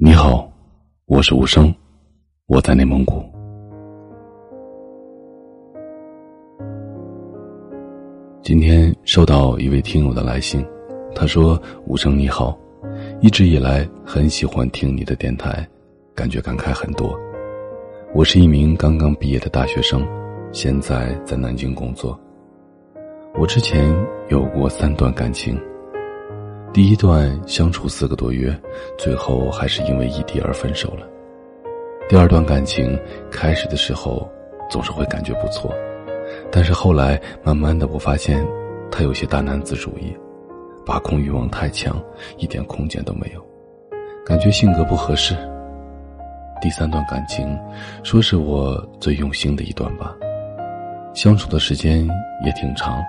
你好，我是无声，我在内蒙古。今天收到一位听友的来信，他说：“无声你好，一直以来很喜欢听你的电台，感觉感慨很多。我是一名刚刚毕业的大学生，现在在南京工作。我之前有过三段感情。”第一段相处四个多月，最后还是因为异地而分手了。第二段感情开始的时候总是会感觉不错，但是后来慢慢的我发现他有些大男子主义，把控欲望太强，一点空间都没有，感觉性格不合适。第三段感情，说是我最用心的一段吧，相处的时间也挺长，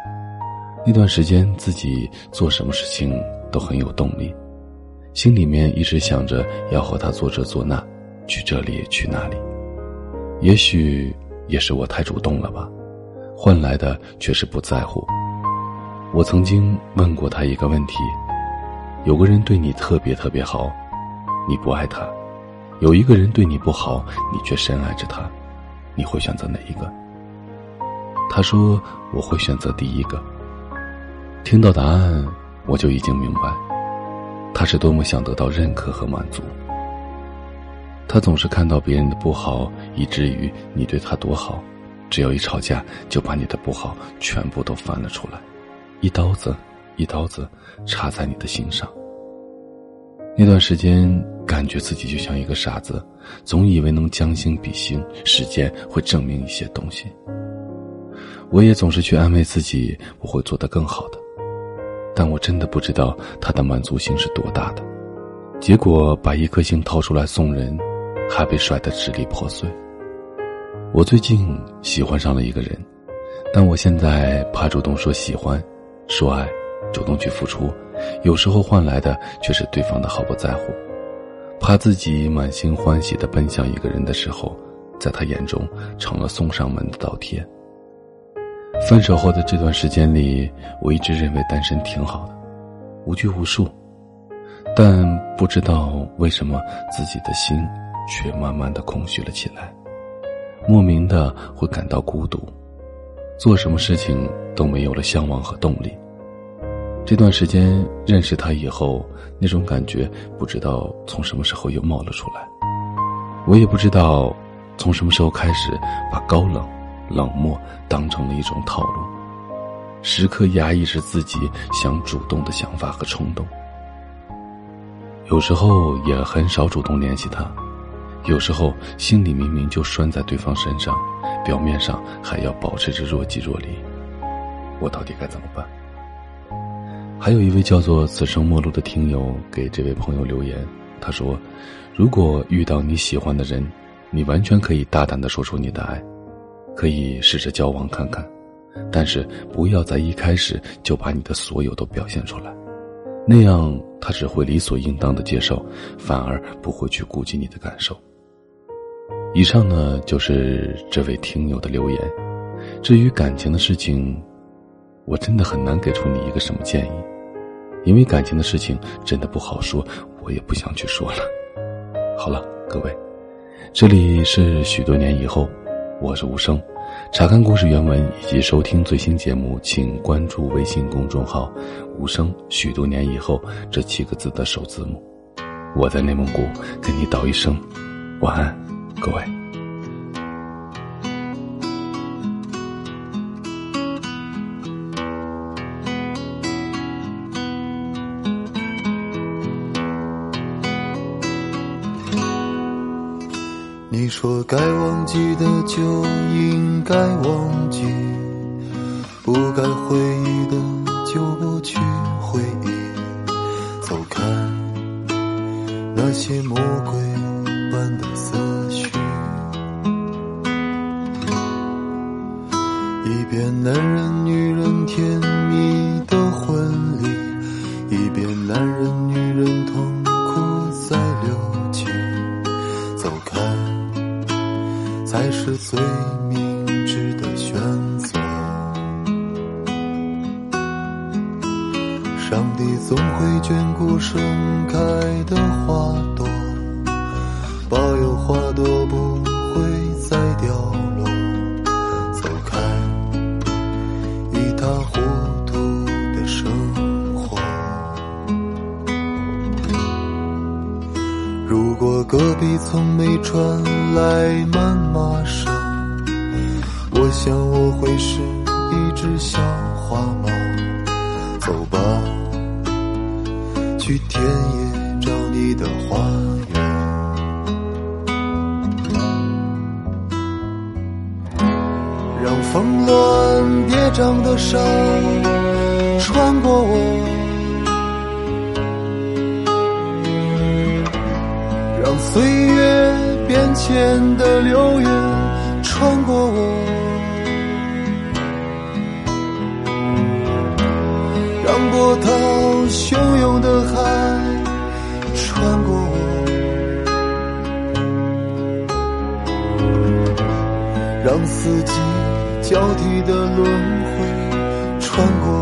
那段时间自己做什么事情。都很有动力，心里面一直想着要和他做这做那，去这里去那里。也许也是我太主动了吧，换来的却是不在乎。我曾经问过他一个问题：有个人对你特别特别好，你不爱他；有一个人对你不好，你却深爱着他，你会选择哪一个？他说：“我会选择第一个。”听到答案。我就已经明白，他是多么想得到认可和满足。他总是看到别人的不好，以至于你对他多好，只要一吵架，就把你的不好全部都翻了出来，一刀子，一刀子插在你的心上。那段时间，感觉自己就像一个傻子，总以为能将心比心，时间会证明一些东西。我也总是去安慰自己，我会做得更好的。但我真的不知道他的满足心是多大的，结果把一颗心掏出来送人，还被摔得支离破碎。我最近喜欢上了一个人，但我现在怕主动说喜欢、说爱，主动去付出，有时候换来的却是对方的毫不在乎。怕自己满心欢喜的奔向一个人的时候，在他眼中成了送上门的倒贴。分手后的这段时间里，我一直认为单身挺好的，无拘无束，但不知道为什么自己的心却慢慢的空虚了起来，莫名的会感到孤独，做什么事情都没有了向往和动力。这段时间认识他以后，那种感觉不知道从什么时候又冒了出来，我也不知道从什么时候开始把高冷。冷漠当成了一种套路，时刻压抑着自己想主动的想法和冲动。有时候也很少主动联系他，有时候心里明明就拴在对方身上，表面上还要保持着若即若离。我到底该怎么办？还有一位叫做“此生陌路”的听友给这位朋友留言，他说：“如果遇到你喜欢的人，你完全可以大胆的说出你的爱。”可以试着交往看看，但是不要在一开始就把你的所有都表现出来，那样他只会理所应当的接受，反而不会去顾及你的感受。以上呢就是这位听友的留言。至于感情的事情，我真的很难给出你一个什么建议，因为感情的事情真的不好说，我也不想去说了。好了，各位，这里是许多年以后。我是无声，查看故事原文以及收听最新节目，请关注微信公众号“无声”。许多年以后，这七个字的首字母。我在内蒙古跟你道一声晚安，各位。说该忘记的就应该忘记，不该回忆的就不去回忆。走开，那些魔鬼般的思绪。一边男人女人甜蜜的婚礼，一边男人女人痛是最明智的选择。上帝总会眷顾盛开的花朵保佑花朵不如果隔壁从没传来谩骂声，我想我会是一只小花猫。走吧，去田野找你的花园，让峰峦叠嶂的山穿过我。变迁的流云穿过我，让波涛汹涌的海穿过我，让四季交替的轮回穿过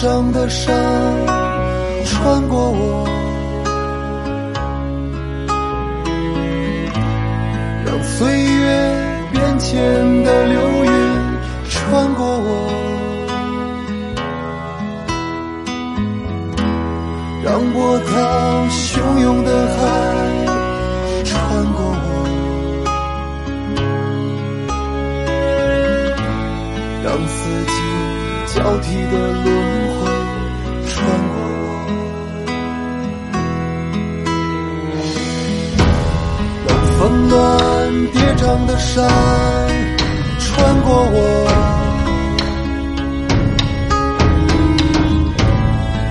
我。长的山穿过我，让岁月变迁的流云穿过我，让波涛汹涌的海穿过我，让四季交替的轮。暖叠嶂的山穿过我，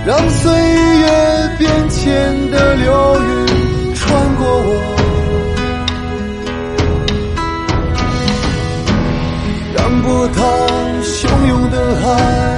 让岁月变迁的流云穿过我，让波涛汹涌的海。